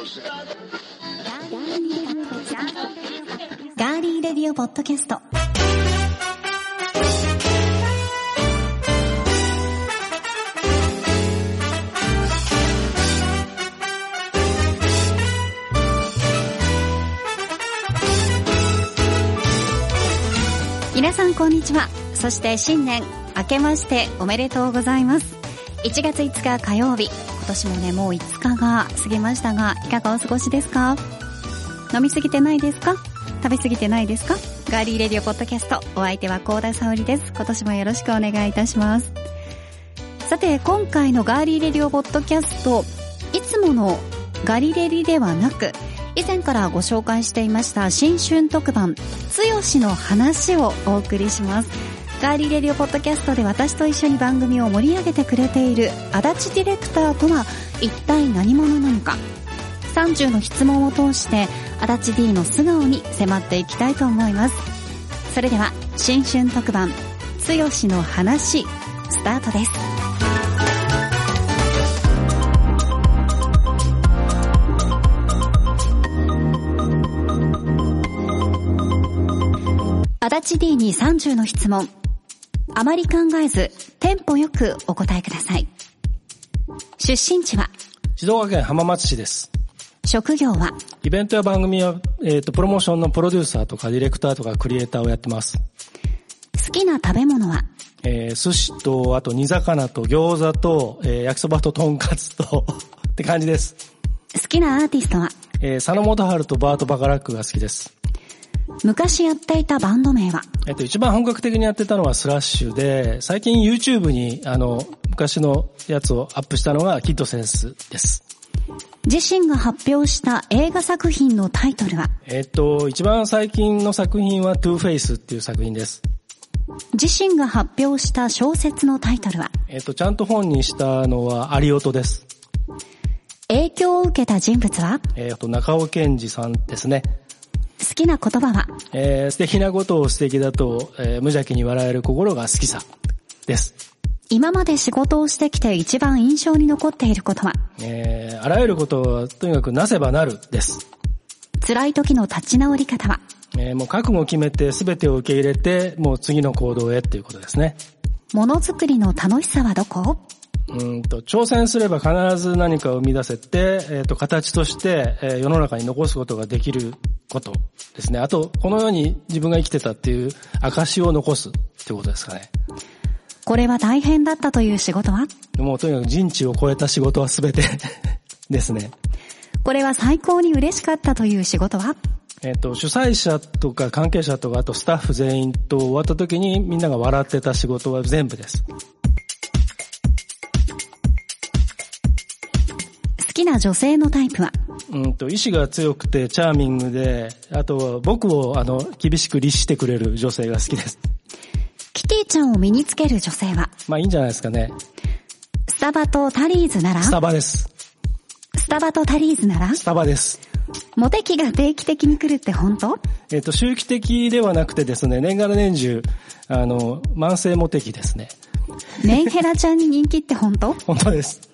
ガーリーレディオポッドキャスト。皆さんこんにちは。そして新年明けましておめでとうございます。1月5日火曜日。今年もね、もう5日が過ぎましたが、いかがお過ごしですか？飲みすぎてないですか？食べすぎてないですか？ガーリーレディオポッドキャスト。お相手は高田沙織です。今年もよろしくお願いいたします。さて、今回のガーリーレディオポッドキャスト、いつものガリレリではなく、以前からご紹介していました新春特番、つよしの話をお送りします。ガーリーレディオポッドキャストで私と一緒に番組を盛り上げてくれている足立ディレクターとは一体何者なのか。30の質問を通して足立 D の素顔に迫っていきたいと思います。それでは新春特番「つよしの話」スタートです。足立 D に30の質問。あまり考えずテンポよくお答えください出身地は？静岡県浜松市です。職業は？イベントや番組や、えっ、と、プロモーションのプロデューサーとかディレクターとかクリエイターをやってます。好きな食べ物は？えー寿司と、あと煮魚と餃子と、えー焼きそばととんかつと、って感じです。好きなアーティストは？えー佐野元春とバート・バカラックが好きです。昔やっていたバンド名は？えっ、と、一番本格的にやってたのはスラッシュで、最近 YouTube に、あの、昔のやつをアップしたのがキッドセンスです。自身が発表した映画作品のタイトルは？えっ、と、一番最近の作品は Two Face っていう作品です。自身が発表した小説のタイトルは？えっ、と、ちゃんと本にしたのはアリオトです。影響を受けた人物は？えっ、と、中尾健二さんですね。好きな言葉は？えー素敵なことを素敵だと、えー無邪気に笑える心が好きさです。今まで仕事をしてきて一番印象に残っていることは？えーあらゆることはとにかくなせばなるです。辛い時の立ち直り方は？えーもう覚悟を決めて全てを受け入れて、もう次の行動へっていうことですね。ものづくりの楽しさはどこ？うーんと、挑戦すれば必ず何かを生み出せて、えっ、と、形として、えー世の中に残すことができることですね。あと、この世に自分が生きてたっていう証を残すってことですかね。これは大変だったという仕事は？もうとにかく人知を超えた仕事は全て ですね。これは最高に嬉しかったという仕事は？えっ、と、主催者とか関係者とか、あとスタッフ全員と終わった時にみんなが笑ってた仕事は全部です。きな女性のタイプは？うんと、意志が強くてチャーミングで、あとは僕をあの、厳しく律してくれる女性が好きです。キティちゃんを身につける女性は？まあいいんじゃないですかね。スタバとタリーズなら？スタバです。スタバとタリーズなら？スタバです。モテ期が定期的に来るって本当？えっ、と、周期的ではなくてですね、年がら年中、あの、慢性モテ期ですね。メンヘラちゃんに人気って本当？本当です。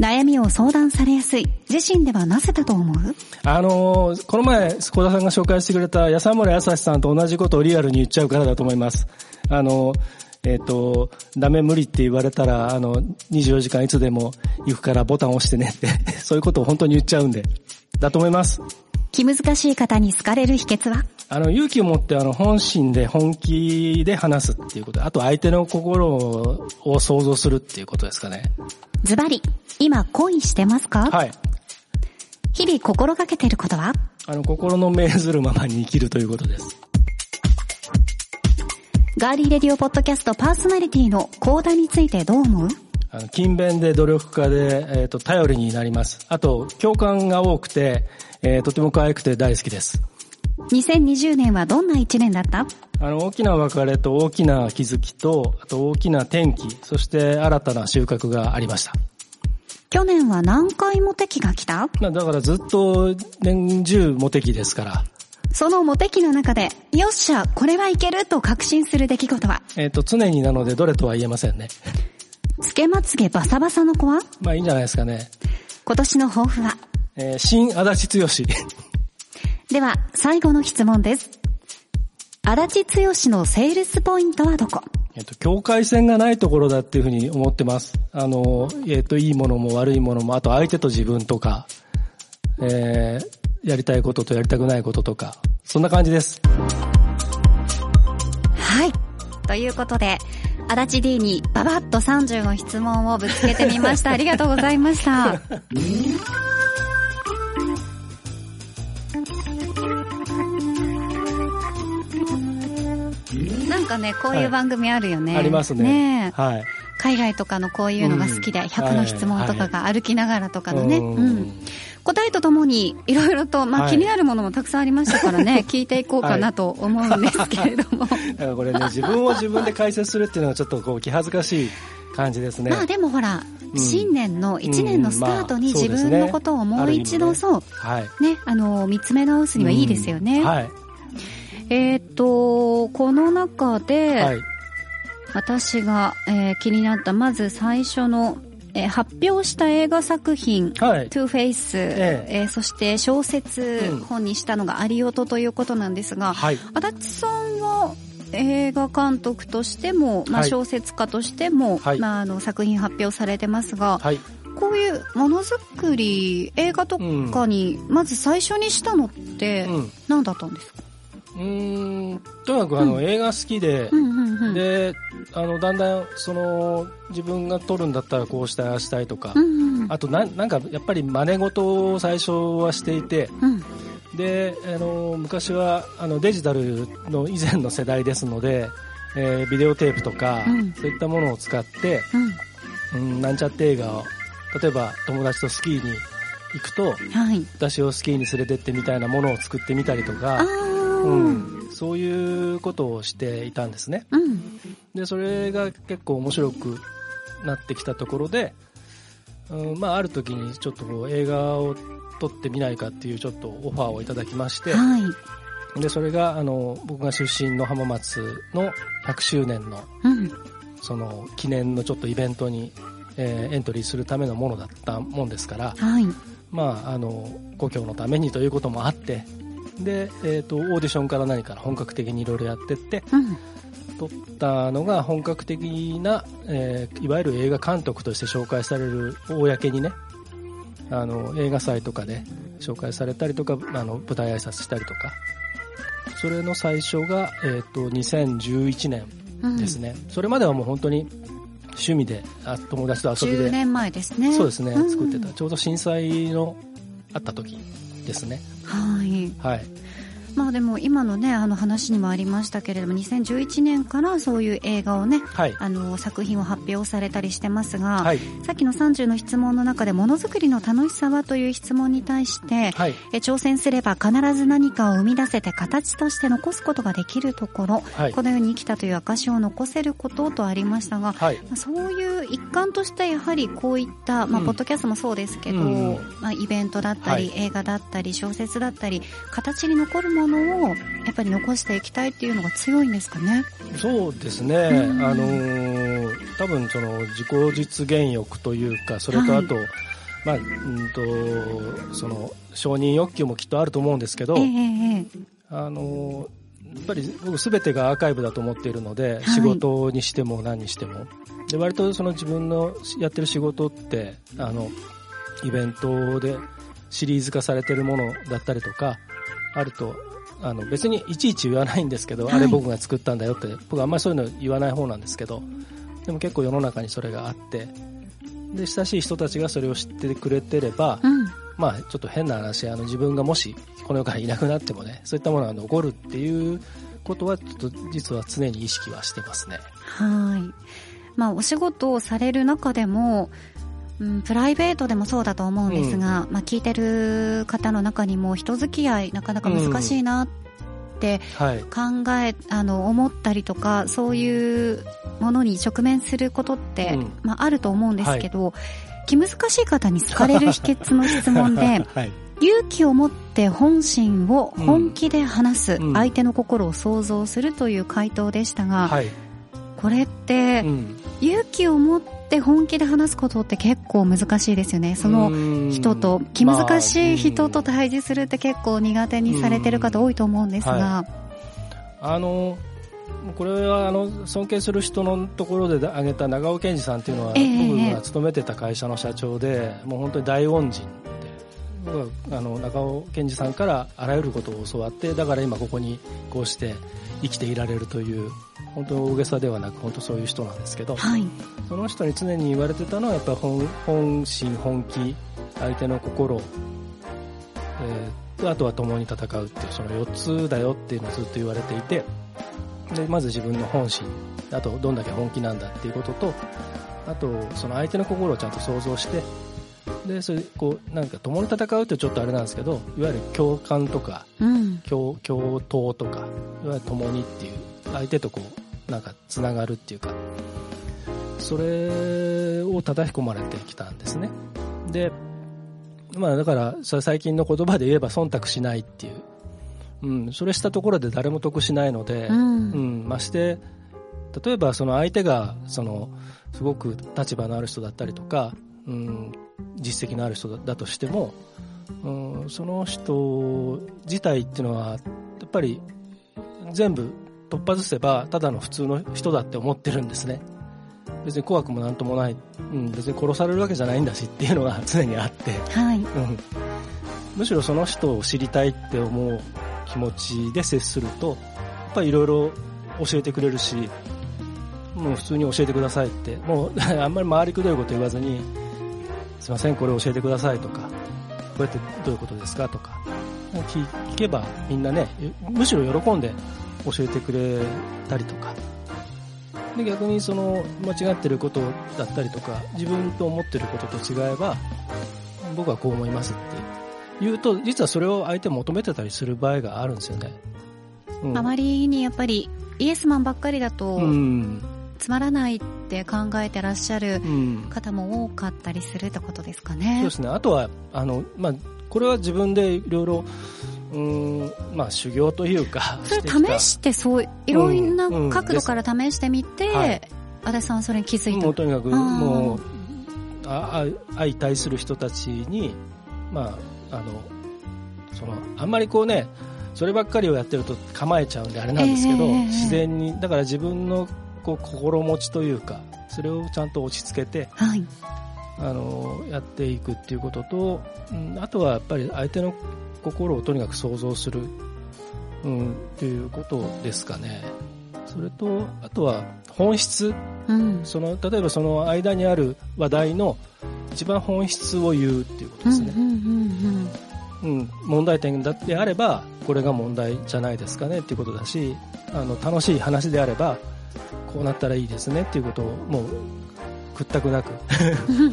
悩みを相談されやすい。自身ではなぜだと思う？あのーこの前、小田さんが紹介してくれた安村康さんと同じことをリアルに言っちゃうからだと思います。あのーえっ、と、ダメ無理って言われたら、あの、24時間いつでも行くからボタン押してねって、そういうことを本当に言っちゃうんで、だと思います。気難しい方に好かれる秘訣は？あの、勇気を持って、あの、本心で本気で話すっていうこと。あと、相手の心をを想像するっていうことですかね。ズバリ、今恋してますか？はい。日々心がけてることは？あの、心の命ずるままに生きるということです。ガーリーレディオポッドキャストパーソナリティのコーダについてどう思う？あの勤勉で努力家で、えっ、と、頼りになります。あと、共感が多くて、えーとても可愛くて大好きです。2020年はどんな一年だった？あの、大きな別れと大きな気づきと、あと大きな転機、そして新たな収穫がありました。去年は何回も敵が来た？まあだからずっと年中モテ期ですから、そのモテ期の中で、よっしゃ、これはいけると確信する出来事は、えっ、と、常になのでどれとは言えませんね。つけまつげバサバサの子は？まあいいんじゃないですかね。今年の抱負は、えー、新足立剛。では、最後の質問です。足立剛のセールスポイントはどこ？えっと、境界線がないところだっていうふうに思ってます。あの、えっと、いいものも悪いものも、あと相手と自分とか、えー、やりたいこととやりたくないこととか、そんな感じです。はい。ということで、足立 D にババッと30の質問をぶつけてみました。ありがとうございました。なんかね、こういう番組あるよね。ありますね。ねえはい。海外とかのこういうのが好きで、うん100の質問とかが歩きながらとかのね。うんうん答えとともに、いろいろと、まあ、はい気になるものもたくさんありましたからね、聞いていこうかなと思うんですけれども。だからこれね、自分を自分で解説するっていうのはちょっとこう気恥ずかしい感じですね。まあでもほら、うん新年の1年のスタートに自分のことをもう一度そう、はい。ね、あの、見つめ直すにはいいですよね。うんはい。えーっと、この中で、はい。私が、えー気になった、まず最初の、えー発表した映画作品、はい。トゥーフェイス、ええーそして小説うん本にしたのがアリオトということなんですが、はい。足立さんは映画監督としても、まあ、はい小説家としても、はいまあ、あの作品発表されてますが、はい。こういうものづくり映画とかにまず最初にしたのってうん。何だったんですか、うーん、とにかくあの、う映画好きで、うんうんうん、で、あの、だんだん、その、自分が撮るんだったらこうしたしたいとかう、んうん。あとな、なんか、やっぱり真似事を最初はしていて、うん。で、あの、昔は、あの、デジタルの以前の世代ですので、えービデオテープとか、うん。そういったものを使って、うん。うん、なんちゃって映画を、例えば友達とスキーに行くと、はい。私をスキーに連れてってみたいなものを作ってみたりとあか、ーうん、そういうことをしていたんですね。うん。で、それが結構面白くなってきたところで、うん、まあ、ある時にちょっとこう映画を撮ってみないかっていうちょっとオファーをいただきまして、はい。で、それが、あの、僕が出身の浜松の100周年の、うん。その、記念のちょっとイベントに、えーエントリーするためのものだったもんですから、はい。まあ、あの、故郷のためにということもあって、で、えっ、と、オーディションから何から本格的にいろいろやってって、うん撮ったのが本格的な、えーいわゆる映画監督として紹介される、公にね、あの、映画祭とかで紹介されたりとか、あの、舞台挨拶したりとか、それの最初が、えっ、と、2011年うんですね。それまではもう本当に趣味で、あ友達と遊び10で、年前ですねそうですね、ん作ってた。ちょうど震災のあった時ですね。はいはい。まあでも今のねあの話にもありましたけれども2011年からそういう映画をねはい。あの作品を発表されたりしてますが、はい。さっきの30の質問の中でものづくりの楽しさはという質問に対して、はい。え挑戦すれば必ず何かを生み出せて形として残すことができるところ、はいこのように生きたという証を残せることとありましたが、はい。まあそういう一環としてやはりこういった、まあ、うんポッドキャストもそうですけど、うんまあ、イベントだったり、は映画だったり小説だったり形に残るものをやっぱり残していきたいっていうのが強いんですかね？そうですね、うん。あのー多分その自己実現欲というか、それとはい。あと、まあ、うんと、その承認欲求もきっとあると思うんですけど、ええええあのーやっぱり僕すべてがアーカイブだと思っているので、はい。仕事にしても何にしても。で、割とその自分のやってる仕事って、あの、イベントでシリーズ化されてるものだったりとか、あると、あの別にいちいち言わないんですけど、はいあれ僕が作ったんだよって、僕あんまりそういうの言わない方なんですけど、でも結構世の中にそれがあって、で、親しい人たちがそれを知ってくれてれば、うんまあちょっと変な話、あの自分がもしこの世からいなくなってもね、そういったものが残るっていうことはちょっと実は常に意識はしてますね。はい。まあ、お仕事をされる中でも、うん、プライベートでもそうだと思うんですが、まあ、聞いてる方の中にも人付き合いなかなか難しいなってはい。考え、あの、思ったりとか、そういうものに直面することって、うんまあ、あると思うんですけど、気難しい方に好かれる秘訣の質問で、はい。勇気を持って本心を本気で話す、うん相手の心を想像するという回答でしたが、はい。これって、うん。勇気を持っって本気で話すことって結構難しいですよね。その人と、気難しい人と対峙するって結構苦手にされてる方多いと思うんですが。はい、あの、これはあの尊敬する人のところで挙げた長尾健二さんっていうのは、僕が勤めてた会社の社長で、もう本当に大恩人あの中尾健二さんからあらゆることを教わってだから今ここにこうして生きていられるという本当大げさではなく本当そういう人なんですけど、はい、その人に常に言われてたのはやっぱ本本心本気相手の心、えー、あとは共に戦うっていうその4つだよっていうのをずっと言われていてでまず自分の本心あとどんだけ本気なんだっていうこととあとその相手の心をちゃんと想像してでそれこうなんか共に戦うってちょっとあれなんですけどいわゆる共感とか、うん、共共闘とかいわゆる共にっていう相手とこうなんかつながるっていうかそれを叩き込まれてきたんですね。でまあだからそれ最近の言葉で言えば忖度しないっていう、うん、それしたところで誰も得しないので、うん、うん、まして例えばその相手がそのすごく立場のある人だったりとか、うん、実績のある人だとしても、うん、その人自体っていうのはやっぱり全部突破ずせばただの普通の人だって思ってるんですね。別に怖くもなんともない、うん、別に殺されるわけじゃないんだしっていうのが常にあって、はい。うん、むしろその人を知りたいって思う気持ちで接するとやっぱりいろいろ教えてくれるしもう普通に教えてくださいってもう あんまり回りくどいこと言わずにすいませんこれ教えてくださいとかこうやってどういうことですかとか聞けばみんなねむしろ喜んで教えてくれたりとか。で逆にその間違ってることだったりとか自分と思ってることと違えば僕はこう思いますって言うと実はそれを相手求めてたりする場合があるんですよね、うん、あまりにやっぱりイエスマンばっかりだと、つまらないって考えてらっしゃる方も多かったりするってことですかね。そうですね。あとはあの、まあ、これは自分でいろいろうんまあ修行というか それ試してそういろんな角度から試してみて、うん。うんはい、足立さんはそれに気づいた。もうとにかくもうあ相対する人たちにまああのそのあんまりこうねそればっかりをやってると構えちゃうんであれなんですけど、えー、自然にだから自分のこう心持ちというかそれをちゃんと落ち着けて、はい、あのやっていくっていうことと、うん、あとはやっぱり相手の心をとにかく想像する、うん、っていうことですかね。それと、あとは本質、うん、その例えばその間にある話題の一番本質を言うっていうことですね。うん、問題点だってあればこれが問題じゃないですかねっていうことだしあの楽しい話であればこうなったらいいですねっていうことをもう屈託なく。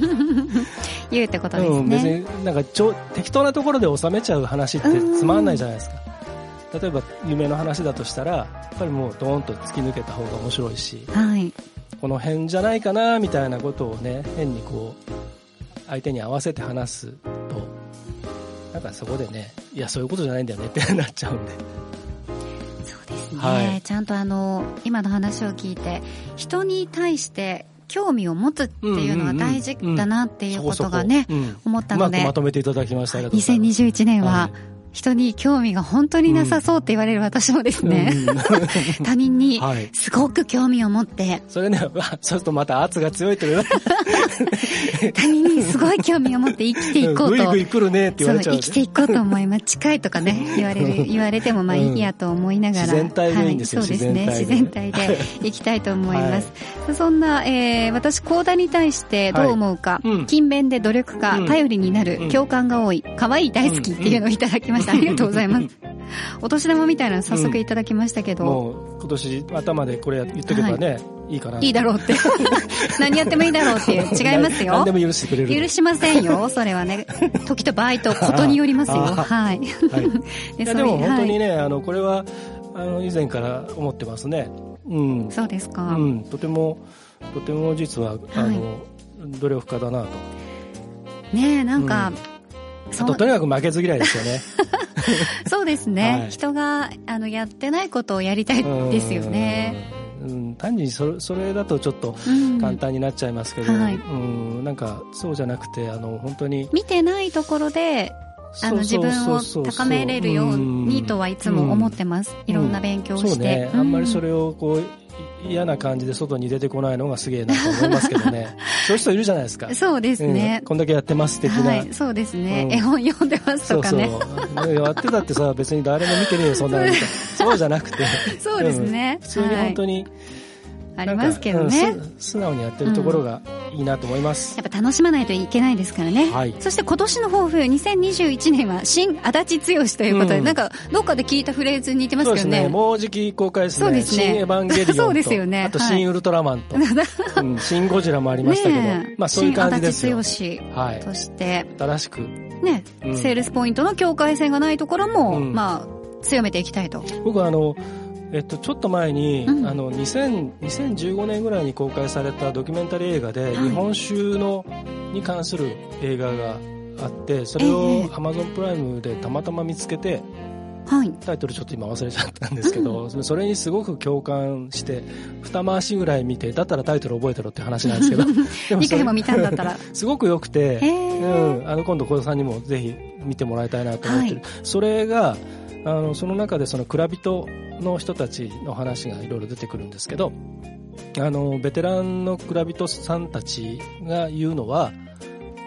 言うってことですね、うん、別になんかちょ適当なところで収めちゃう話ってつまんないじゃないですか。例えば夢の話だとしたらやっぱりもうドーンと突き抜けた方が面白いし、はい、この辺じゃないかなみたいなことをね変にこう相手に合わせて話すとなんかそこでねいやそういうことじゃないんだよねってなっちゃうんで。ね、はい、ちゃんとあの今の話を聞いて人に対して興味を持つっていうのは大事だなっていうことがね、思ったので。まとめていただきました。2021年は、人に興味が本当になさそうって言われる私もですね、うん、他人にすごく興味を持って、はい、それね、そうするとまた圧が強いという 他人にすごい興味を持って生きていこうと。ぐいぐい来るねって言われちゃう。生きていこうと思います。近いとかね、言われる、言われてもまあいいやと思いながら。自然体でいいんはい、そうですね。自然体でいきたいと思います。はい、そんな、えー、私、コーダに対してどう思うか、はいうん、勤勉で努力家、頼りになる、うん、共感が多い、可愛い大好きっていうのをいただきました。ありがとうございます。お年玉みたいなの早速いただきましたけど。もう今年頭でこれ言っとけばね、いいかな。いいだろうって。何やってもいいだろうっていう。違いますよ。何でも許してくれる。許しませんよ。それはね。時と場合とことによりますよ。はい。はい、いやでも本当にね、あの、これは、あの、以前から思ってますね。うん。そうですか。うん。とても、とても実は、あの、努力家だなと。ねえ、なんか、あととにかく負けず嫌いですよね。そうですね、はい、人があのやってないことをやりたいですよね。うん、単にそれそれだとちょっとうん。簡単になっちゃいますけど、はい。うん、なんかそうじゃなくてあの本当に見てないところであの自分を高めれるようにとはいつも思ってます。いろんな勉強をして。ね、うあんまりそれをこうい嫌な感じで外に出てこないのがすげえなと思いますけどね。そういう人いるじゃないですか。そうですね。うん。こんだけやってます的な、はい、そうですね。うん。絵本読んでますとかね。そうそう。やってたってさ別に誰も見てねえよそんなの。そうじゃなくて。そうですね。ん。普通に本当に、ありますけどね。素直にやってるところがいいなと思います、やっぱ楽しまないといけないですからね。はい。そして今年の抱負、2021年は新足立剛ということで、うん。なんかどっかで聞いたフレーズに似てますそうですね。けどね。もうじき公開ですね。そうですね。新エヴァンゲリオンとそうですよね。あとはい。新ウルトラマンと、うん新ゴジラもありましたけど、まあそういう感じですよ。新足立はい剛として、新しく。ね、うん。セールスポイントの境界線がないところも、うん。まあ、強めていきたいと。僕はあのえっと、ちょっと前に、うん。あの2000 2015年ぐらいに公開されたドキュメンタリー映画で、はい。日本酒のに関する映画があってそれええ。を Amazon プライムでたまたま見つけてはい。タイトルちょっと今忘れちゃったんですけど、それにすごく共感して二回しぐらい見てだったらタイトル覚えてろって話なんですけど でも2それ回も見たんだったら。すごく良くて、うん、あの今度小田さんにもぜひ見てもらいたいなと思ってる、はい。それがあのその中でその蔵人の人たちの話がいろいろ出てくるんですけどあのベテランの蔵人さんたちが言うのは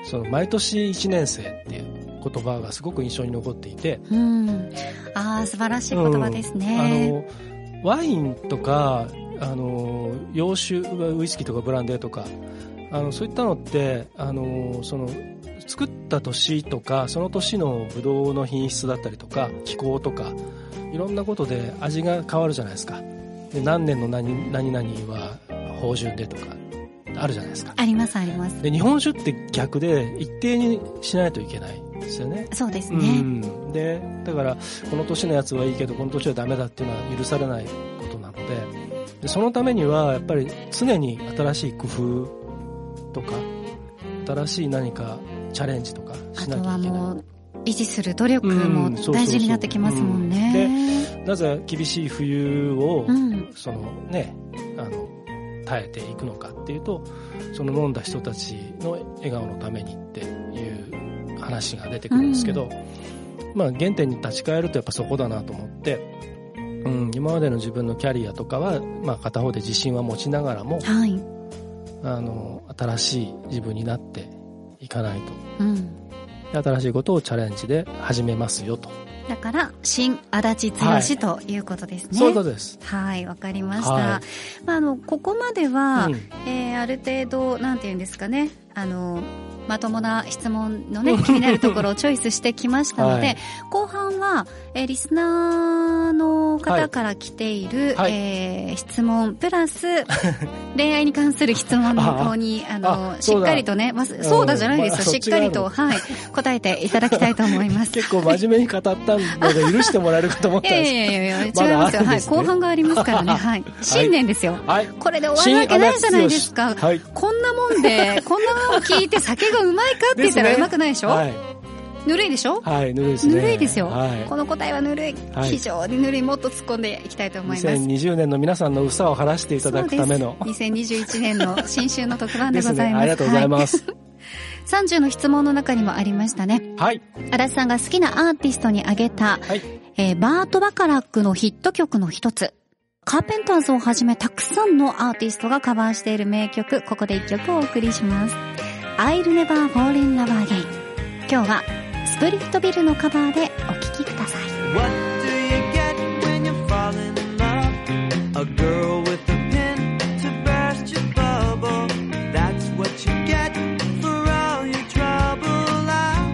その毎年1年生っていう言葉がすごく印象に残っていて、うん。ああ、素晴らしい言葉ですね。あのワインとかあの洋酒ウイスキーとかブランデーとかあのそういったのってあのその作った年とかその年のブドウの品質だったりとか気候とかいろんなことで味が変わるじゃないですか。で何年の何何々は芳醇でとかあるじゃないですか。ありますあります。で日本酒って逆で一定にしないといけないんですよね。そうですうね。ん、でだからこの年のやつはいいけどこの年はダメだっていうのは許されないことなので。でそのためにはやっぱり常に新しい工夫とか新しい何かチャレンジとかあとはしなきゃいけないもう、維持する努力うんも大事になってきますもんね。なぜ厳しい冬を、うん。そのねあの耐えていくのかっていうとその飲んだ人たちの笑顔のためにっていう話が出てくるんですけど、まあ原点に立ち返るとやっぱそこだなと思って、うん、今までの自分のキャリアとかは、まあ、片方で自信は持ちながらもはい。あの新しい自分になっていかないとうん。で新しいことをチャレンジで始めますよと、だから、新足立剛ということですね。そういうことです。はい、わかりました。はいまあ、あの、ここまでは、うんえーある程度、なんていうんですかね、あの、まともな質問のね、気になるところを チョイスしてきましたので、はい後半は、えーリスナーの方から来ている、はいえー質問、プラス、恋愛に関する質問の方に、あの、しっかりとね、まずそうだじゃないですよ、まあしっかりと、はい、答えていただきたいと思います。結構真面目に語ったので許してもらえるかと思ったんですやいやいや、違いますよ。はい。後半がありますからね。はい。新年ですよ。はいこれで終わるわけないじゃないですか。はいこんなもんで、こんなもん聞いて酒がうまいかって言ったらうまくないでしょ？はい、ぬるいでしょ？はい、ぬるいですね。ぬるいですよ、はいこの答えはぬるい、はい非常にぬるい。もっと突っ込んでいきたいと思います。2020年の皆さんの嘘を晴らしていただくための。そうです2021年の新春の特番で。ございます。ありがとうございはます。い30の質問の中にもありましたね。はい。足立さんが好きなアーティストに挙げた、はい。えーバート・バカラックのヒット曲の一つ。カーペンターズをはじめたくさんのアーティストがカバーしている名曲、ここで一曲お送りします。I'll Never Fall in Love Again。今日はスプリットビルのカバーでお聴きください。What do you get when you fall in love? A girl with a pin to burst your bubble. That's what you get for all your trouble. I'll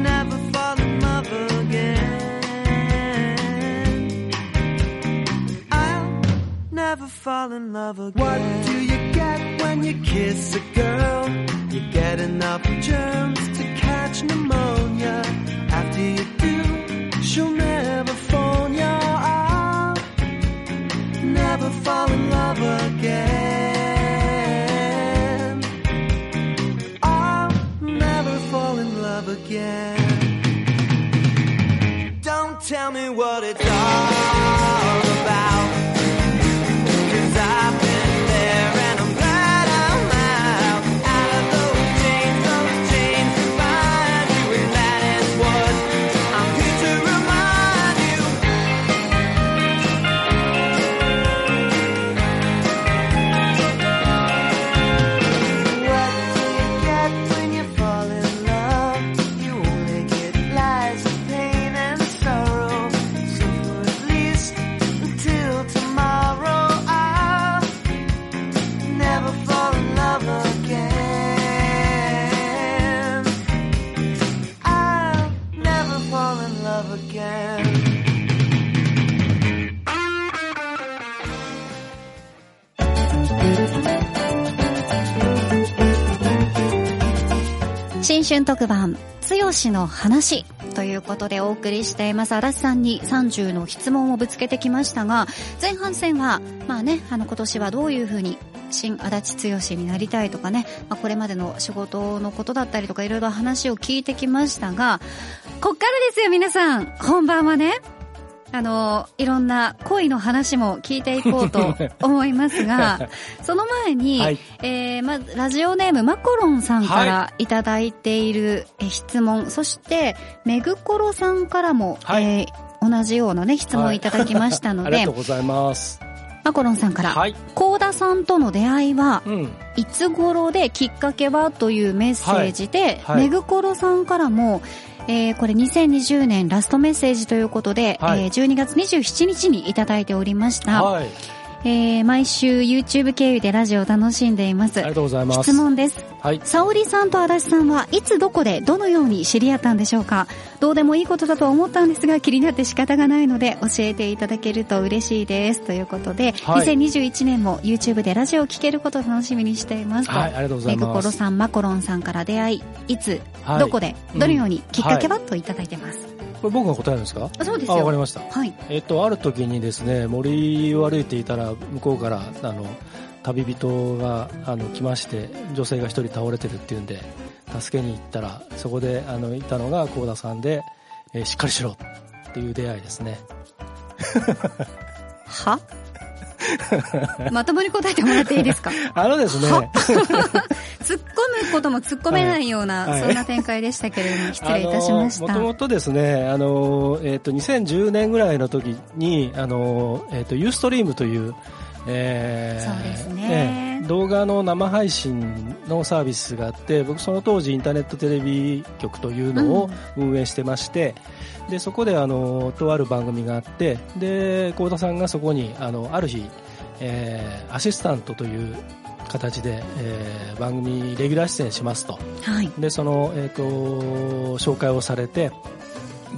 never fall in love again. I'll never fall in love again. What do you when you kiss a girl? You get enough germs to catch pneumonia. After you do, she'll never phone you. I'll never fall in love again. I'll never fall in love again. Don't tell me what it's all 特番、つよしの話ということでお送りしています。足立さんに30の質問をぶつけてきましたが、前半戦は、まあね、あの今年はどういうふうに新足立剛になりたいとかね、まあ、これまでの仕事のことだったりとかいろいろ話を聞いてきましたが、こっからですよ皆さん本番はね。あの、いろんな恋の話も聞いていこうと 思いますが、その前に、はい、えー、まず、ラジオネームマコロンさんからいただいている質問、はい、そして、めぐころさんからも、はい、えー、同じようなね、質問いただきましたので、ありがとうございます。マコロンさんから、はい、高田さんとの出会いは、うん、いつ頃できっかけはというメッセージで、はい、めぐころさんからも、えー、これ2020年ラストメッセージということで、はい、えー、12月27日にいただいておりました。はいえー、毎週 YouTube 経由でラジオを楽しんでいます。ありがとうございます。質問です。はい。沙織さんと足立さんはいつどこでどのように知り合ったんでしょうか？どうでもいいことだと思ったんですが気になって仕方がないので教えていただけると嬉しいです。ということで、はい、2021年も YouTube でラジオを聴けることを楽しみにしていますと。はい、ありがとうございます。メグコロさん、マコロンさんから出会い、いつ、はい、どこで、どのように、きっかけは、といただいてます。これ僕が答えるんですか？そうですよ。わかりました。はい。えっと、ある時にですね、森を歩いていたら、向こうから、あの、旅人が、あの、来まして、女性が一人倒れてるっていうんで、助けに行ったら、そこで、あの、いたのが高田さんで、えー、しっかりしろっていう出会いですね。は？まともに答えてもらっていいですか？あのですね。突っ込むことも突っ込めないような、はい、そんな展開でしたけれども、失礼いたしました。もともとですね、あの、えっ、ー、と、2010年ぐらいの時に、あの、えっ、ー、と、ユーストリームという、えー、そうですね、ね、動画の生配信のサービスがあって僕その当時インターネットテレビ局というのを運営してまして、うん、でそこであのとある番組があってで幸田さんがそこにあのある日、えー、アシスタントという形で、えー、番組レギュラー出演しますと、はい、でその、えーと、紹介をされて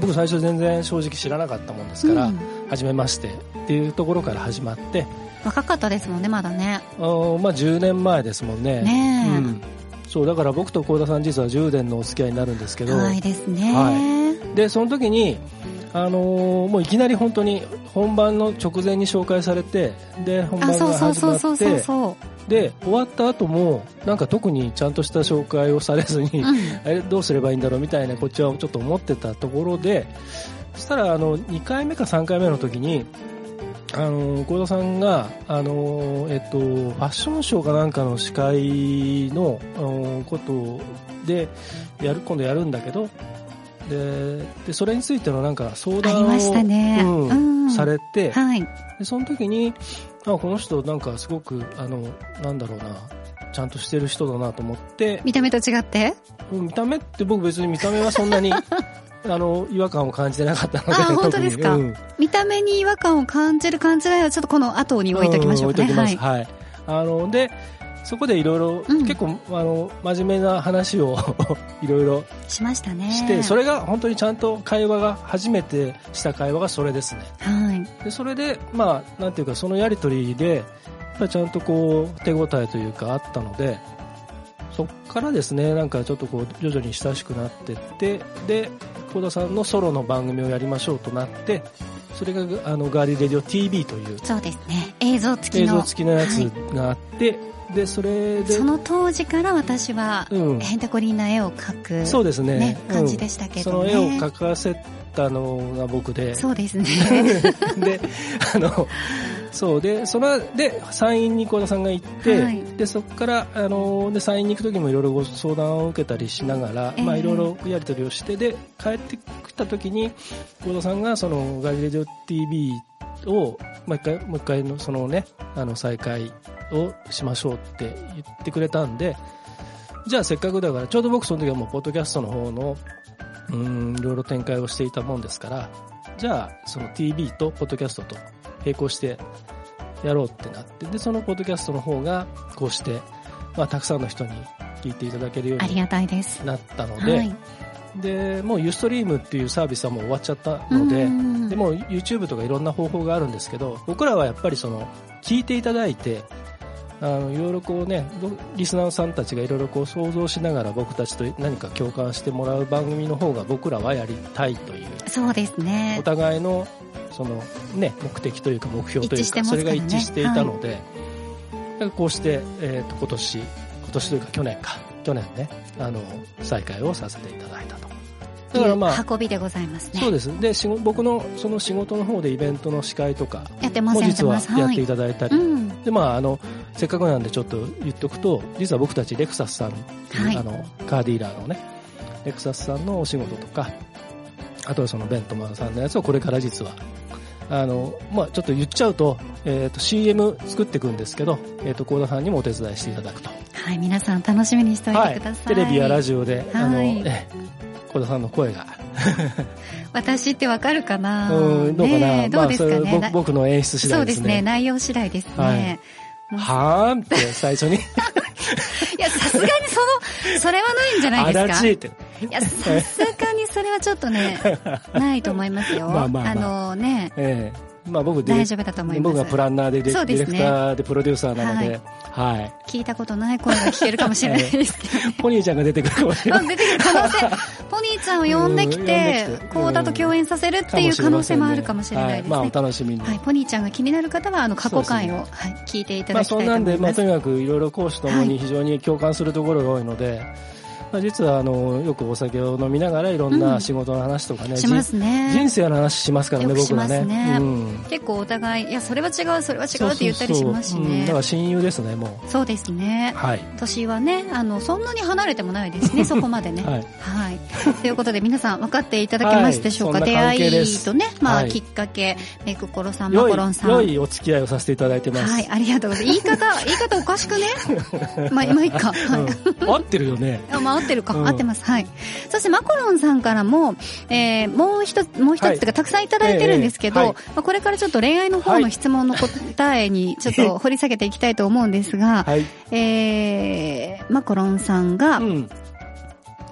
僕最初全然正直知らなかったもんですから、うん、初めましてっていうところから始まって若かったですもんねまだね。あまあ10年前ですもんね。ねうん、そうだから僕と幸田さん実は10年のお付き合いになるんですけど。はいですね、はい、でその時にあのー、もういきなり本当に本番の直前に紹介されてで本番が始まってで終わった後もなんか特にちゃんとした紹介をされずに、うん、えどうすればいいんだろうみたいなこっちはちょっと思ってたところでそしたらあの2回目か3回目の時にあの幸田さんがあの、えっと、ファッションショーかなんかの司会のことでやる今度やるんだけどででそれについてのなんか相談を、ね。うん、されて、はい、でその時にあこの人なんかすごくあのなんだろうなちゃんとしてる人だなと思って見た目と違って？見た目って僕別に見た目はそんなに あの、違和感を感じてなかったので。あ、本当ですか、うん、見た目に違和感を感じる感じないはちょっとこの後に置いときましょうかね。うん、はい。はい。あの、で、そこでいろいろ、結構、あの、真面目な話を いろいろしましたね。して、それが本当にちゃんと会話が、初めてした会話がそれですね。はい。で、それで、まあ、なんていうか、そのやりとりで、やっぱりちゃんとこう、手応えというかあったので、そっからですね、なんかちょっとこう、徐々に親しくなってって、で、幸田さんのソロの番組をやりましょうとなってそれがあのガーリーレディオ TV というそうですね。映像付きの映像付きのやつがあって、はい、でそれでその当時から私は、うん、ヘンテコリンな絵を描くそうですね、ね、感じでしたけど、ね、その絵を描かせたのが僕で。そうですね。であのそうでそので山陰に幸田さんが行って、はい、でそこからあので山陰に行く時もいろいろご相談を受けたりしながら、えー、まあいろいろやり取りをしてで帰ってきた時に幸田さんがそのガリレジオ TV をもう一回もう一回のそのねあの再開をしましょうって言ってくれたんでじゃあせっかくだからちょうど僕その時はもうポッドキャストの方のうんいろいろ展開をしていたもんですからじゃあその TV とポッドキャストと並行してやろうってなって、で、そのポッドキャストの方が、こうして、まあ、たくさんの人に聞いていただけるようになったので、はい、でもうユーストリームっていうサービスはもう終わっちゃったので、うん。でも YouTube とかいろんな方法があるんですけど僕らはやっぱりその聞いていただいてあのいろいろこうねどリスナーさんたちがいろいろこう想像しながら僕たちと何か共感してもらう番組の方が僕らはやりたいという。そうですね。お。互いのその、ね、目的というか目標というかねそれが一致していたので、だからこうして、えー、と今年今年というか去年か。去年ねあの再開をさせていただいたとだからまあ運びでございますね。そうです。で仕事僕のその仕事の方でイベントの司会とかやってますも実はやってい。ただいたり、うん。でまああのせっかくなんでちょっと言っとくと実は僕たちレクサスさんはい。あのカーディーラーのねレクサスさんのお仕事とかあとはそのベントマンさんのやつをこれから実はあのまあちょっと言っちゃうと,、えー、と CM 作っていくんですけど、えー、と幸田さんにもお手伝いしていただくと。はい、皆さん楽しみにしておいてください。テレビやラジオで、あのはい。え幸田さんの声が。私ってわかるかな？うんどうかな、ねえどうですかまあ、そね。僕僕の演出次そうですね。第ですね。内容次第ですはい。ね。はーんって最初に。いや、さすがにその、それはないんじゃないあですか？らちって。いや、さすがにそれはちょっとね、ないと思いますよ。まあまあまあのね、ええまあ僕大丈夫だと思います。僕がプランナーでディレクターでプロデューサーなので、はい。聞いたことない声が聞けるかもしれないですけど。ポニーちゃんが出てくるかもしれない。出てくる可能性、ポニーちゃんを呼んできてできて、こうだと共演させるっていう可能性もあるかもしれないですね。はいまあお楽しみに。はい、ポニーちゃんが気になる方は、あの、過去回を、はい、聞いていたまあだきたいとそんなんで、まあ思います。とにかくいろいろ講師ともに非常に共感するところが多いので、まあ実はあの、よくお酒を飲みながらいろんうなん仕事の話とかね、しますね。人人生の話しますからね、よくし僕らね。うん結構お互い、いや、それは違う、それは違うって言ったりしますしそうんねだか。ら親友ですね、もそうですねう。。はい。年はね、あの、そんなに離れてもないですね、そこまでね。はい。はい。ということで、皆さん分かっていただけますでしょうか、はい出会いとね、まあ、はいきっかけ、メイクコロさん、マ良いコロンさん。良いお付き合いをさせていただいてます。はい、ありがとうございます。言い方、言い方おかしくね？まあ、今いいか。はい。うん合ってるよね。あ、まあ、合ってるか、うん合ってます。はい。そして、マコロンさんからも、えー、もう一つ、もう一つはいというか、たくさんいただいてるんですけど、ええはいまあ、これからちょっと恋愛の方の質問の答えに、ちょっと掘り下げていきたいと思うんですが、はい。えー、マコロンさんが、うん。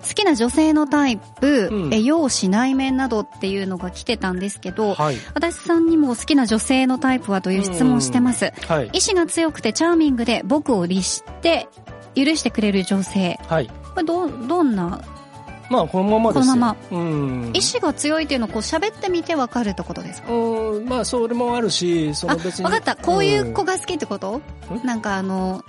好きな女性のタイプ、うんえ容姿内面などっていうのが来てたんですけど、はい。私さんにも好きな女性のタイプはという質問をしてます。はい。意志が強くてチャーミングで僕を律して許してくれる女性。はい。これど、どんな、まあ、このままですよ。このまうん。意志が強いっていうのをこう喋ってみてわかるってことですか？うん、まあ、それもあるし、そあ、の別に。わかった。こういう子が、が好きってこと、ん？なんかあの、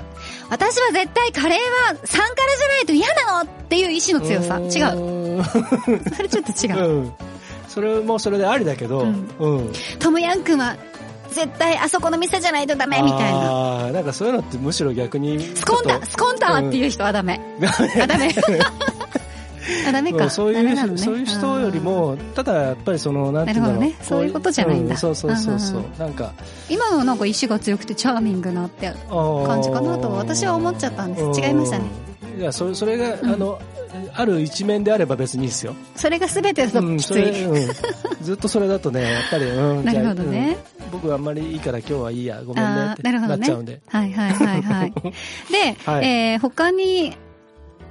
私は絶対カレーは3辛じゃないと嫌なのっていう意志の強さ。違う。う。それちょっと違う。うん。それもそれでありだけど、ううんん。トムヤン君は絶対あそこの店じゃないとダメみたいな。ああ、なんかそういうのってむしろ逆に。スコンタ、スコンタっていう人はダメ。あ、ダメ。あ、ダメ か。うんそういう、ねそういう人より、も、ただやっぱりその、なんていうんだろう。なるほどねそういうことじゃないんだうそうそうそうそううんうん。なんか、今のはなんか意志が強くてチャーミングなって感感じかなと私は思っちゃったんです。違いましたね。。いや、それ、それが、うんあの、ある一面であれば別にいいですよ。それが全てだとうん、きつい。それ、うん。ずっとそれだとね、やっぱり、うん。なるほどね。うん僕はあんまりいいから今日はいいや、ごめんねってなるほどねなっちゃうんで。はいはいはいはい。で、はいえー他に、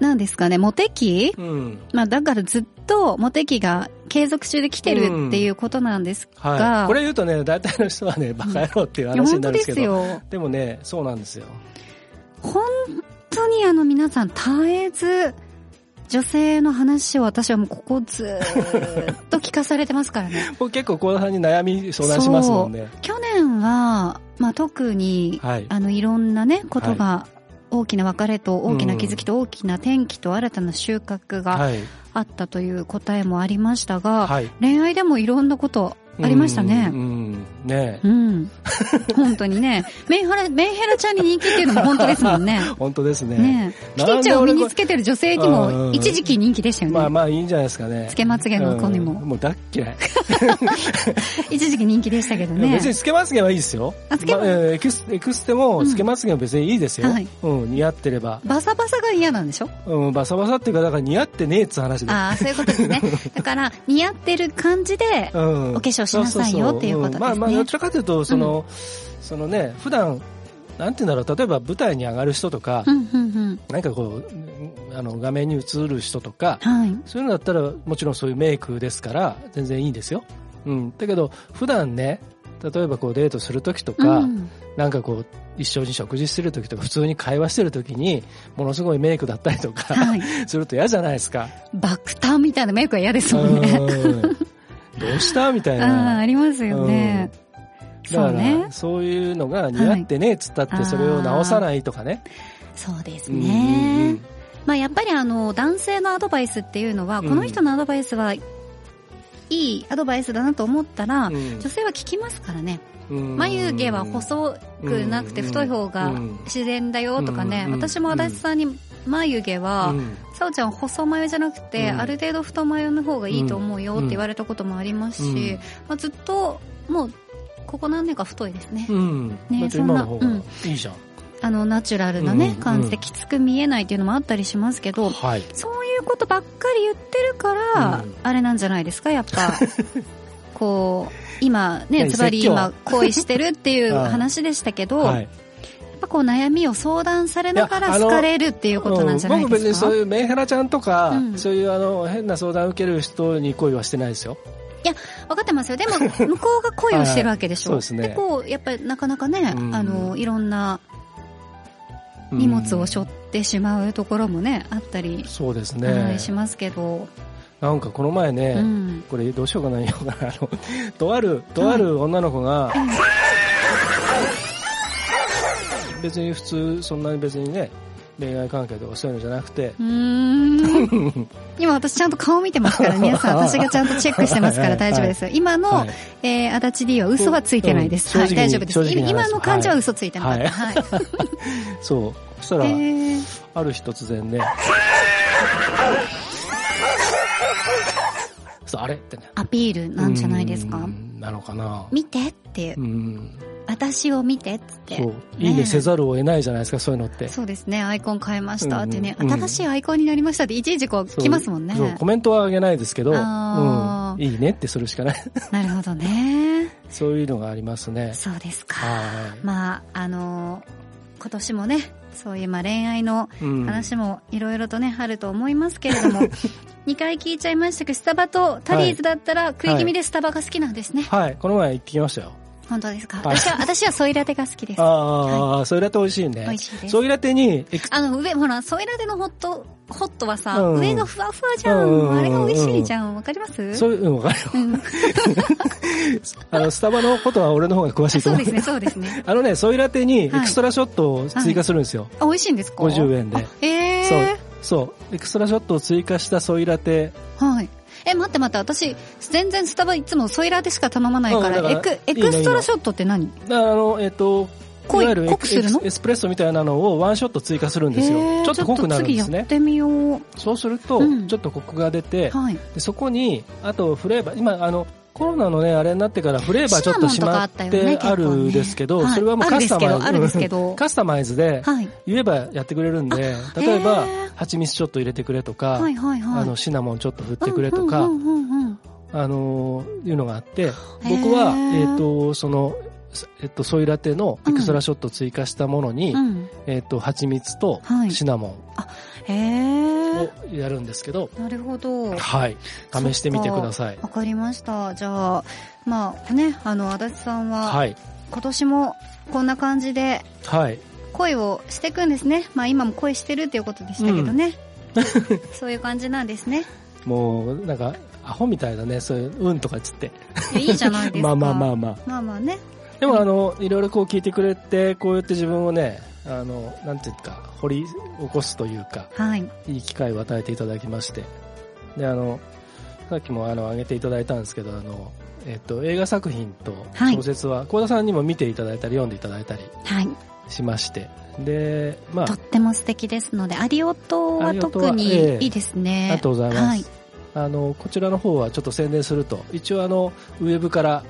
何ですかね、モテ期？うん。まあだからずっとモテ期が継続中で来てるっていうことなんですが、はい。これ言うとね、大体の人はね、バカ野郎っていう話になるんですけど。すよ。でもね、そうなんですよ。本当にあの皆さん絶えず、女性の話を私はもうここずーっと聞かされてますからね。僕結構小田さんに悩み相談しますもんね。去年は、まあ特に、はい。あのいろんなね、ことが、大きな別れと大きな気づきと大きな転機と新たな収穫がはい。あったという答えもありましたが、はい。恋愛でもいろんなことありましたねうん。うん。ねうん。本当にね。メンヘラ、メンヘラちゃんに人気っていうのも本当ですもんね。本当ですね。ねえ。キティちゃんを身につけてる女性にも一時期人気でしたよね。まあまあいいんじゃないですかね。つけまつげの子にうんも。もう大っ嫌い。一時期人気でしたけどね別。につけまつげはいいですよ。あつけまエクスエクステもつけまつげも別にいいですよ。はいうん、似合ってれば。バサバサが嫌なんでしょ？うん、バサバサっていうか、だから似合ってねえっつう話で。ああ、そういうことですね。だから、似合ってる感じで、うんお化粧しなさいよっていうことですねどちらかというと、その、そのね、普段、なんて言うんだろう、例えば舞台に上がる人とか、うんうんうん。なんかこう、あの、画面に映る人とか、はい。そういうのだったら、もちろんそういうメイクですから、全然いいんですよ。うん。だけど、普段ね、例えばこうデートするときとか、うんなんかこう、一緒に食事してるときとか、普通に会話してるときに、ものすごいメイクだったりとか、はい すると嫌じゃないですか。爆誕みたいなメイクは嫌ですもんね。うんどうした？みたいああ、な。ありますよね。だから、そうね。そういうのが似合ってね、つったって、はい。それを直さないとかね。そうですね。ん。まあやっぱりあの、男性のアドバイスっていうのは、うん。この人のアドバイスは、いいアドバイスだなと思ったら、うん。女性は聞きますからね。うん。眉毛は細くなくてうん。太い方がうん。自然だよとかね。うん。私も足立さんに眉毛は、うん。さおちゃん細眉じゃなくて、うん。ある程度太眉の方がいいと思うよって言われたこともありますし、うん。まあ、ずっともうここ何年か太いですね。うん。ねそんないいじゃん。あのナチュラルなね、うん感じできつく見えないっていうのもあったりしますけど、はい。そういうことばっかり言ってるから、うんあれなんじゃないですか、やっぱ。こう、今ね、何ズバリ説教？今恋してるっていう はい話でしたけど、はい。やっぱこう悩みを相談されながら好かれるっていうことなんじゃないうん僕別ですか。にそういうメンヘラちゃんとか、うんそういうあの変な相談を受ける人に恋はしてないですよ。分かってますよ。でも、向こうが恋をしてるわけでしょ。はいそうですねこう、やっぱりなかなかね、うんあの、いろんなうん荷物を背負ってしまうところもね、あったり、そうですはねい、。しますけど、なんかこの前ね、うん。これどうしようかな、言おうかな。あの、とある、とある女の子が、別に普通、そんなに別にね、恋愛関係とかそういうのじゃなくて、うーん 今私ちゃんと顔見てますから、皆さん私がちゃんとチェックしてますから大丈夫ですよ。今の、はいえー、足立 D は嘘はついてないです。はい、大丈夫です。今の感じは嘘ついてなかった。はい。そう。そしたら、へーある日突然ね、そうあれってね。アピールなんじゃないですか？う。んなのかな。見てってう、ん。私を見てっつって。そう。いいねせざるを得ないじゃないですか、そういうのって。そうですね、アイコン変えましたってね、うん新しいアイコンになりましたっていちいちこう来ますもんね。コメントはあげないですけど、うんいいねってするしかない。なるほどね。そういうのがありますね。そうですか。はい。まあ、あのー今年もね、そういうまあ恋愛のうん話もいろいろとね、あると思いますけれども、2回聞いちゃいましたけど、スタバとタリーズだったら食い気味でスタバが好きなんですね。はい。この前行ってきましたよ。本当ですか、はい私は、私はソイラテが好きです。あああ、ソイラテ美味しいね。美味しいですソイラテにエクの、上、ほら、ソイラテのホット、ホットはさ、うん上がふわふわじゃん。うんあれが美味しいじゃん。わかります？そういう、うん、わかるよ。うん あの、スタバのことは俺の方が詳しいと思う。そうですね、そうですね。あのね、ソイラテにエクストラショットを追加するんですよ。あ、美味しいんですか？50円であえそうえ。そう。エクストラショットを追加したソイラテ。はい。え、待って待って、私、全然スタバいつもソイラテしか頼まないから、エク、エクストラショットって何？だからあの、えっ、と、濃いいわゆるエ濃くするの？エスプレッソみたいなのをワンショット追加するんですよ。ちょっと濃くなるんですね。ちょっと次やってみよう。そうすると、うんちょっとコクが出て、はい。でそこに、あとフレーバー、今、あの、コロナのね、あれになってからフレーバーちょっとしまってあるんですけど、それはもうカスタマイズ。カスタマイズで、はい。言えばやってくれるんで、あ例えば蜂蜜ちょっと入れてくれとか。あの、シナモンちょっと振ってくれとか、あのーいうのがあって、僕は、えっ、と、その、えっと、ソイラテのエクストラショットを追加したものに、うん。えっと、蜂蜜とはいシナモへンをえ。やるんですけど、なるほど。わはい。試してみてください。かりました。じゃあ、まあね、あの、足立さんは、はい。今年もこんな感じではい。恋をしていくんですね。まあ今も恋してるっていうことでしたけどね。そういう感じなんですね。もう、なんか、アホみたいだね、そういう、うんとかっつって。いいじゃないですか。まあまあまあまあ。まあまあね。でもあの、いろいろこう聞いてくれて、こうやって自分をね、あの、なんていうか、掘り起こすというか、はい。いい機会を与えていただきまして。で、あの、さっきもあの、挙げていただいたんですけど、あの、えっと、映画作品とはい小説は、幸田さんにも見ていただいたり、読んでいただいたりはい。しまして。で、まあ、とっても素敵ですので、アリオトは特にええいいですね。ありがとうございます。はい。あの、こちらの方はちょっと宣伝すると、一応あの、ウェブから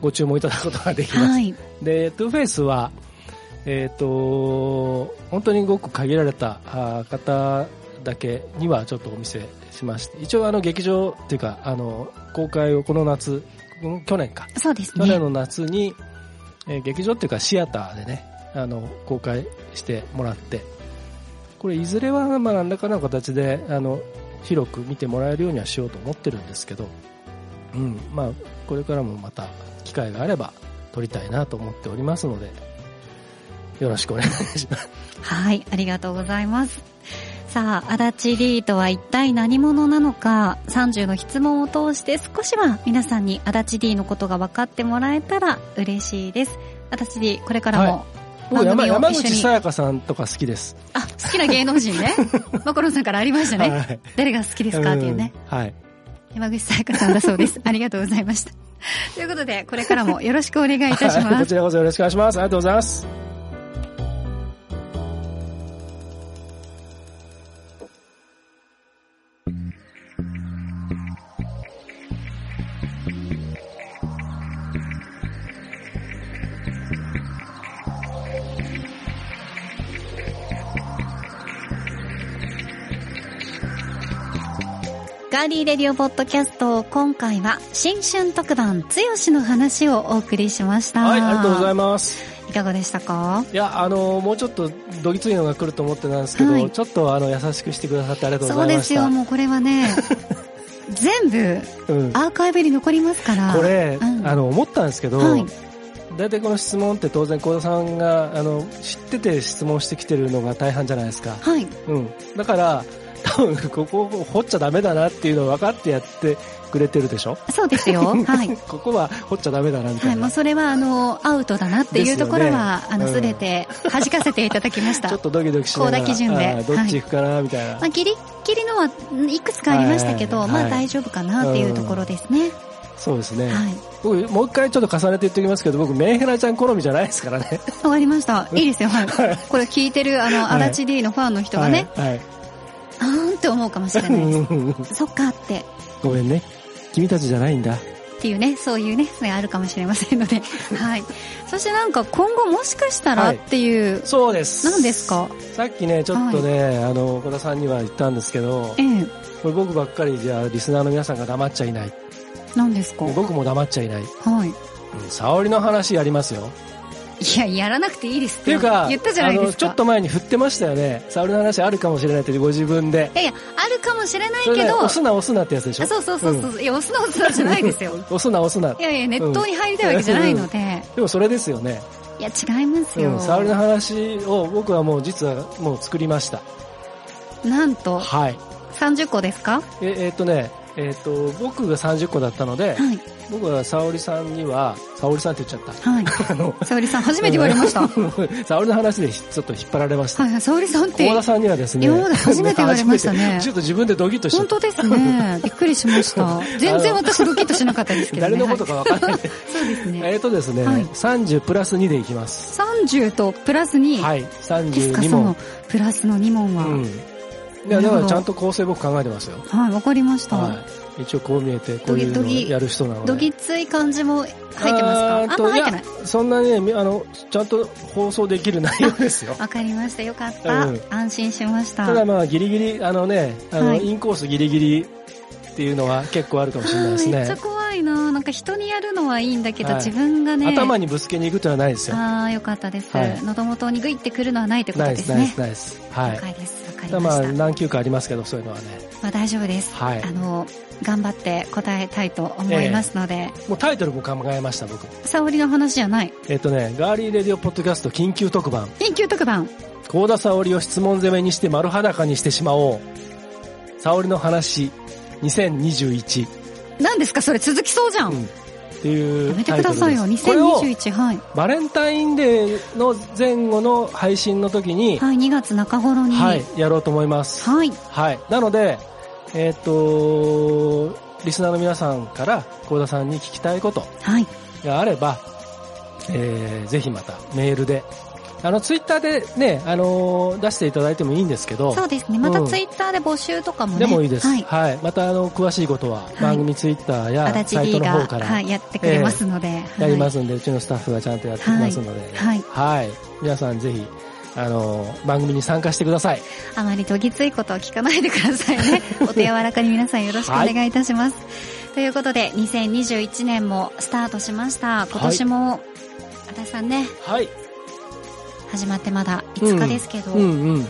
ご注文いただくことができます。はい。で、トゥーフェイスは、えっ、と、本当にごく限られたあ方だけにはちょっとお見せしまして、一応あの劇場っていうか、あの、公開をこの夏、去年か、そうです去年ね。の夏に、えー劇場っていうかシアターでね、あの、公開してもらって、これいずれは、まあ、何らかの形で、あの、広く見てもらえるようにはしようと思ってるんですけど、うん、まあ、これからもまた機会があれば撮りたいなと思っておりますので、よろしくお願いします。はい、ありがとうございます。さあ、足立 D とは一体何者なのか、30の質問を通して少しは皆さんに足立 D のことが分かってもらえたら嬉しいです。足立 D、これからも僕山番組を山口さやかさんとか好きです。あ、好きな芸能人ね。マコロンさんからありましたね。はい誰が好きですかっていうね。うんはい。山口さやかさんだそうです。ありがとうございました。ということで、これからもよろしくお願いいたしはいます。こちらこそよろしくお願いします。ありがとうございます。ガーリーレディオポッドキャスト、今回は新春特番、つよしの話をお送りしました。はい、ありがとうございまます。す。いかがでしたか？いや、あの、もうちょっとどぎついのが来ると思ってたんですけど、はいちょっとあの、優しくしてくださってありがとうそございました。うですよ、もうこれはね、全部うん。アーカイブに残りますから。これ、うんあの、思ったんですけど、はい大体この質問って当然、幸田さんが、あの、知ってて質問してきてるのが大半じゃないですか。はい。うん。だから、多分、ここを掘っちゃダメだなっていうのを分かってやってくれてるでしょ？そうですよ。はい。ここは掘っちゃダメだなみたはいい、な。もうそれはあの、アウトだなっていうところは、あの、ですべて弾かせていただきました。ちょっとドキドキしながら。高田基準でどっち行くかな、みたいな。まあ、ギリギリのはいくつかありましたけど、はいまあ大丈夫かなっていうところですね。そうですね。はい。僕、もう一回ちょっと重ねて言っておきますけど、僕、メンヘラちゃん好みじゃないですからね。わかりました。いいですよ。はい。これ聞いてる、あの、はい足立 D のファンの人がね、はい。はいあーんって思うかもしれないです。そっかって。ごめんね。君たちじゃないんだ。っていうね、そういうね、あるかもしれませんので。はい。そしてなんか今後もしかしたらはいっていう、そうです。何ですか？さっきね、ちょっとね、あの、小田さんには言ったんですけどえ、え、これ僕ばっかりじゃ、リスナーの皆さんが黙っちゃいない。何ですか？僕も黙っちゃいない。はい。うん沙織の話やりますよ。いや、やらなくていいですっっていうか、言ったじゃないですか。ちょっと前に振ってましたよね。沙織の話あるかもしれないってご自分で。いやいや、あるかもしれないけど、押すな押すなってやつでしょ？あそうそうそうそう、いや、押すな押すなじゃないですよ。押すな押すな。いやいや、熱湯に入りたいわけじゃないので、でもそれですよね。いや、違いますよ。うん、沙織の話を僕はもう実はもう作りました。なんと、はい。30個ですか？え、えーっとね、えーっと、僕が30個だったので、はい。僕は沙織さんには、沙織さんって言っちゃっはい。た。あの、沙織さん、初めて言われました。は 沙織の話でちょっと引っ張られました。い、沙織さんって小、田さんにはですね、今まで初めて言われましたねちょっと自分でドキッとし本当ですね。びっくりしました。全然私ドキッとしなかったですけどね。誰のことかわかんない。はいそうですね。えーっとですね、はい30プラス2でいきます。30とプラス2。はい、ですか、32問プラスの2問は。うん。いや、だからちゃんと構成僕考えてますよ。はい、わかりました。はい。一応こう見えて、こういうのをやる人なので。どぎつい感じも入ってますか？あんま入ってない。や、そんなにね、みあの、ちゃんと放送できる内容ですよ。わかりました。よかった。うん安心しました。ただまあ、ギリギリ、あのね、あの、はいインコースギリギリっていうのは結構あるかもしれないですあーめっちゃね。怖いななんか人にやるのはいいんだけど、はい自分がね。頭にぶつけに行くというのはないですよ。ああ、よかったです。はい喉元にグイってくるのはないってことです、ないです、。ないです。はい。了解です。まあ、ました。ま何球かありますけど、そういうのはね。あ大丈夫です。はいあの、頑張って答えたいと思いますので、もうタイトルも考えました、僕。沙織の話じゃない。えっとね、ガーリーレディオポッドキャスト緊急特番。緊急特番。高田沙織を質問攻めにして丸裸にしてしまおう。沙織の話2021。何ですかそれ続きそうじゃん。うんっていうやめて。くださいよ。これを2021、はい。バレンタインデーの前後の配信の時に、はい、2月中頃に。はい、やろうと思います。はい。はい。なので、えっ、と、リスナーの皆さんから、高田さんに聞きたいことはい。があれば、えー、ぜひまたメールで、あの、ツイッターでね、あのー出していただいてもいいんですけど、そうですね。またうんツイッターで募集とかもね。でもいいです。ははいい。。また、あの、詳しいことは、い番組ツイッターや足立サイトの方から、はい、やってくれますので。。やりますすんで、うちのスタッフがちゃんとやってきますので、はいはい。皆さんぜひ、あの、番組に参加してください。あまりどぎついことは聞かないでくださいね。お手柔らかに皆さんよろしくお願いいたします。ということで、2021年もスタートしました。今年も、足立さんね、はい。始まってまだ5日ですけど、うんうん。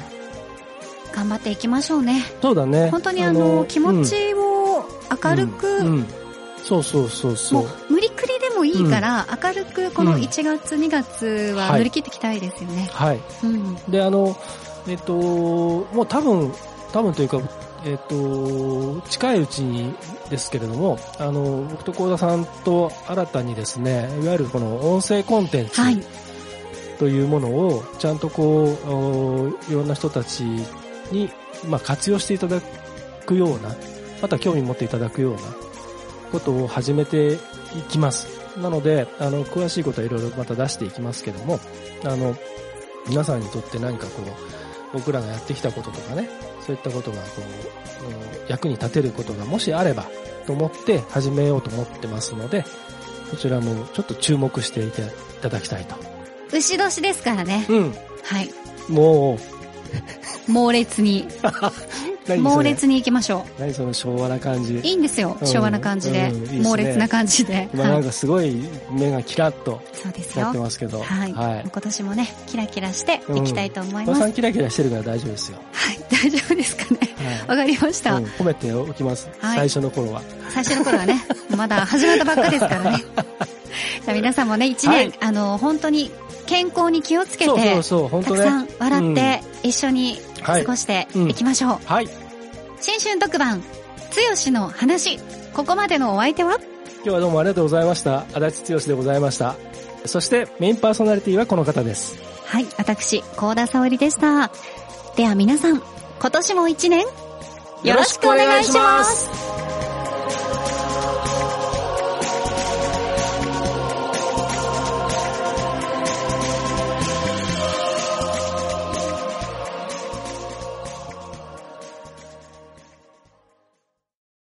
頑張っていきましょうね。そうだね。本当にあの、気持ちを明るく、うんうんそうそうそうそうも。う無理くりでもいいから、明るくこの1月、2月は乗り切っていきたいですよね。はい。うん。で、あの、えっと、もう多分、多分というか、えっと、近いうちにですけれども、あの、僕と幸田さんと新たにですね、いわゆるこの音声コンテンツはい。というものを、ちゃんとこう、いろんな人たちに、まあ、活用していただくような、また興味持っていただくようなことを始めていきます。なので、あの、詳しいことはいろいろまた出していきますけども、あの、皆さんにとって何かこう、僕らがやってきたこととかね、そういったことがこう、役に立てることがもしあればと思って始めようと思ってますので、こちらもちょっと注目していただきたいと。牛年ですからね。うん。はい。も猛烈に、猛烈に行きましょ何その昭和な感じう。。いいんですよ。うん昭和な感じで。猛烈な感じで。今なんはい。かすごい目がキラッとそうですよやって。ますけど。はい。はい。今年もね、キラキラしていきたいと思います。さんキラキラしてるから大丈夫ですよ。大丈夫ですかね。はわかりました。うん褒めておきます。はい最初の頃は。最初の頃はね、まだ始まったばっかですからね。じゃあ皆さんもね、一年、はいあの、本当に健康に気をつけて、そうそうそう、ね。たくさん笑って、一緒にはい過ごしていきましょう。はい。新春特番、つよしの話。ここまでのお相手は？今日はどうもありがとうございました。足立剛でございました。そしてメインパーソナリティはこの方です。はい、私、高田沙織でした。では皆さん、今年も一年、よろしくお願いします。